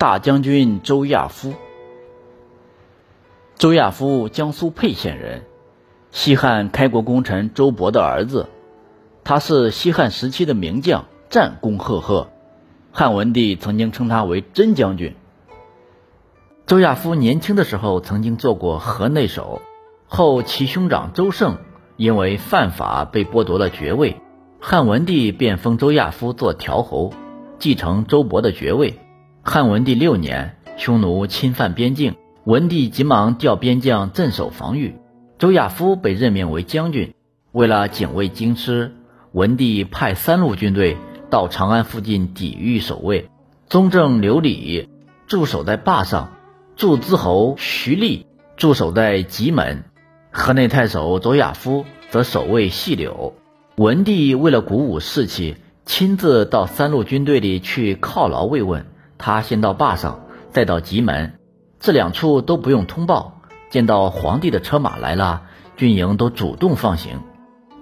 大将军周亚夫。周亚夫，江苏沛县人，西汉开国功臣周勃的儿子。他是西汉时期的名将，战功赫赫。汉文帝曾经称他为真将军。周亚夫年轻的时候曾经做过河内守，后其兄长周胜因为犯法被剥夺了爵位，汉文帝便封周亚夫做条侯，继承周勃的爵位。汉文帝六年，匈奴侵犯边境，文帝急忙调边将镇守防御，周亚夫被任命为将军，为了警卫京师。文帝派三路军队到长安附近抵御守卫，宗正刘礼驻守在坝上，祝资侯徐立驻守在棘门，河内太守周亚夫则守卫细柳。文帝为了鼓舞士气，亲自到三路军队里去犒劳慰问。他先到坝上，再到棘门，这两处都不用通报，见到皇帝的车马来了，军营都主动放行。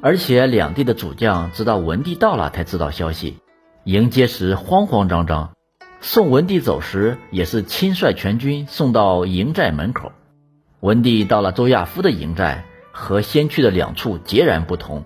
而且两地的主将直到文帝到了才知道消息，迎接时慌慌张张，送文帝走时也是亲率全军送到营寨门口。文帝到了周亚夫的营寨，和先去的两处截然不同。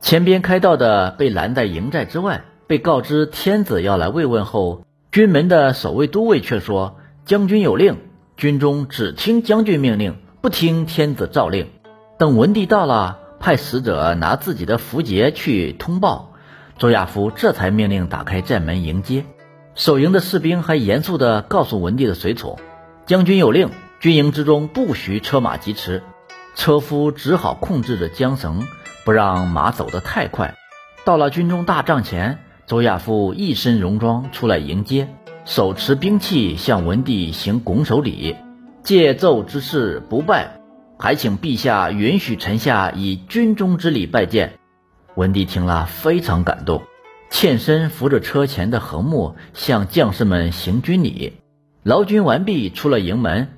前边开道的被拦在营寨之外，被告知天子要来慰问后，军门的守卫都尉却说：“将军有令，军中只听将军命令，不听天子诏令。”等文帝到了。派使者拿自己的符节去通报，周亚夫这才命令打开寨门迎接。守营的士兵还严肃地告诉文帝的随从：“将军有令，军营之中不许车马疾驰。”车夫只好控制着缰绳，不让马走得太快。到了军中大帐前，周亚夫一身戎装出来迎接，手持兵器向文帝行拱手礼：“借奏之事不拜。”还请陛下允许臣下以军中之礼拜见。文帝听了非常感动，欠身扶着车前的横木，向将士们行军礼。劳军完毕，出了营门。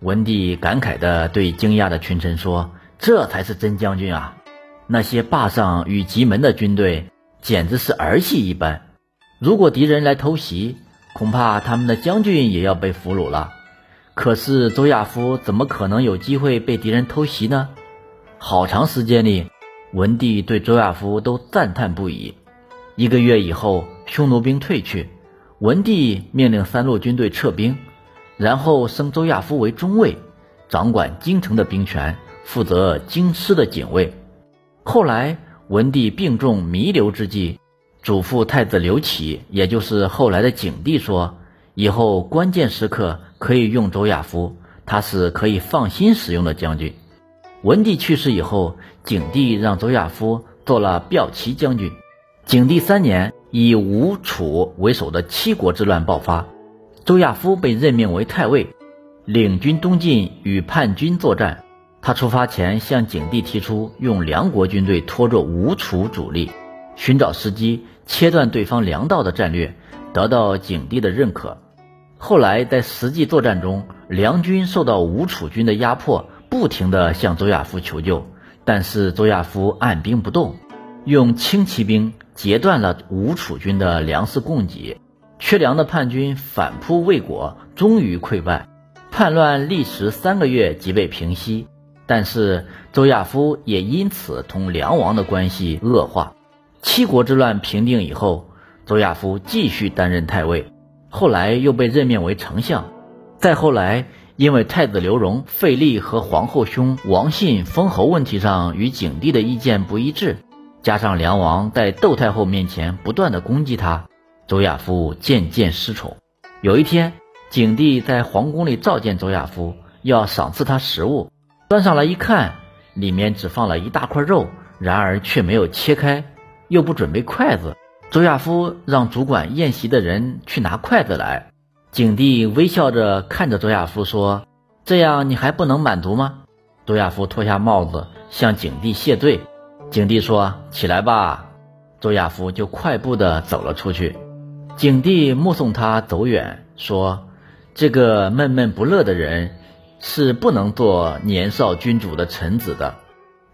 文帝感慨地对惊讶的群臣说：“这才是真将军啊！那些霸上与棘门的军队简直是儿戏一般。如果敌人来偷袭，恐怕他们的将军也要被俘虏了。”可是周亚夫怎么可能有机会被敌人偷袭呢？好长时间里，文帝对周亚夫都赞叹不已。一个月以后，匈奴兵退去，文帝命令三路军队撤兵，然后升周亚夫为中尉，掌管京城的兵权，负责京师的警卫。后来，文帝病重弥留之际，嘱咐太子刘启，也就是后来的景帝说：“以后关键时刻。”可以用周亚夫，他是可以放心使用的将军。文帝去世以后，景帝让周亚夫做了骠骑将军。景帝三年，以吴楚为首的七国之乱爆发，周亚夫被任命为太尉，领军东进与叛军作战。他出发前向景帝提出用梁国军队拖住吴楚主力，寻找时机切断对方粮道的战略，得到景帝的认可。后来在实际作战中，梁军受到吴楚军的压迫，不停地向周亚夫求救，但是周亚夫按兵不动，用轻骑兵截断了吴楚军的粮食供给。缺粮的叛军反扑未果，终于溃败，叛乱历时三个月即被平息。但是周亚夫也因此同梁王的关系恶化。七国之乱平定以后，周亚夫继续担任太尉。后来又被任命为丞相，再后来，因为太子刘荣、费力和皇后兄王信封侯问题上与景帝的意见不一致，加上梁王在窦太后面前不断的攻击他，周亚夫渐渐失宠。有一天，景帝在皇宫里召见周亚夫，要赏赐他食物，端上来一看，里面只放了一大块肉，然而却没有切开，又不准备筷子。周亚夫让主管宴席的人去拿筷子来。景帝微笑着看着周亚夫说：“这样你还不能满足吗？”周亚夫脱下帽子向景帝谢罪。景帝说：“起来吧。”周亚夫就快步地走了出去。景帝目送他走远，说：“这个闷闷不乐的人是不能做年少君主的臣子的。”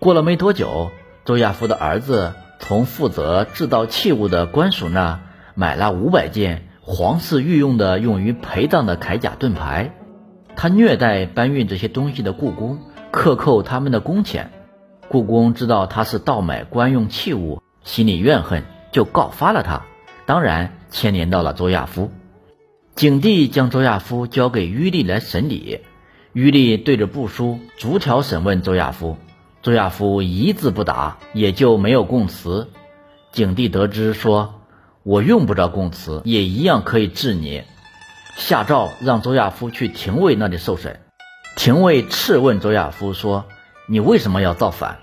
过了没多久，周亚夫的儿子。从负责制造器物的官署那买了五百件皇室御用的用于陪葬的铠甲盾牌。他虐待搬运这些东西的故宫，克扣他们的工钱。故宫知道他是盗买官用器物，心里怨恨，就告发了他。当然牵连到了周亚夫。景帝将周亚夫交给於利来审理。于利对着部书逐条审问周亚夫，周亚夫一字不答，也就没有供词。景帝得知说：“我用不着供词，也一样可以治你。”下诏让周亚夫去廷尉那里受审。廷尉斥问周亚夫说：“你为什么要造反？”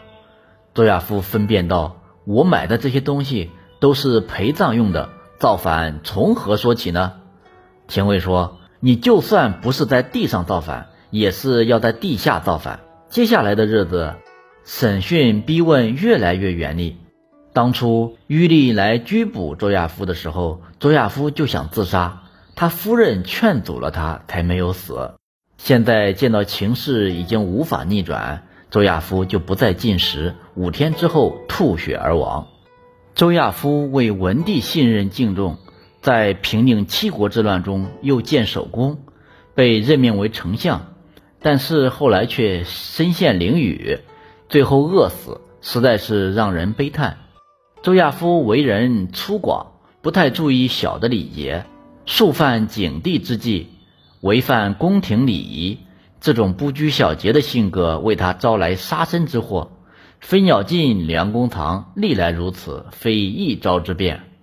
周亚夫分辨道：“我买的这些东西都是陪葬用的，造反从何说起呢？”廷尉说：“你就算不是在地上造反。”也是要在地下造反。接下来的日子，审讯逼问越来越严厉。当初于利来拘捕周亚夫的时候，周亚夫就想自杀，他夫人劝阻了他，才没有死。现在见到情势已经无法逆转，周亚夫就不再进食，五天之后吐血而亡。周亚夫为文帝信任敬重，在平定七国之乱中又建首功，被任命为丞相。但是后来却身陷囹圄，最后饿死，实在是让人悲叹。周亚夫为人粗犷，不太注意小的礼节，触犯景帝之忌，违反宫廷礼仪，这种不拘小节的性格为他招来杀身之祸。飞鸟尽，良弓藏，历来如此，非一朝之变。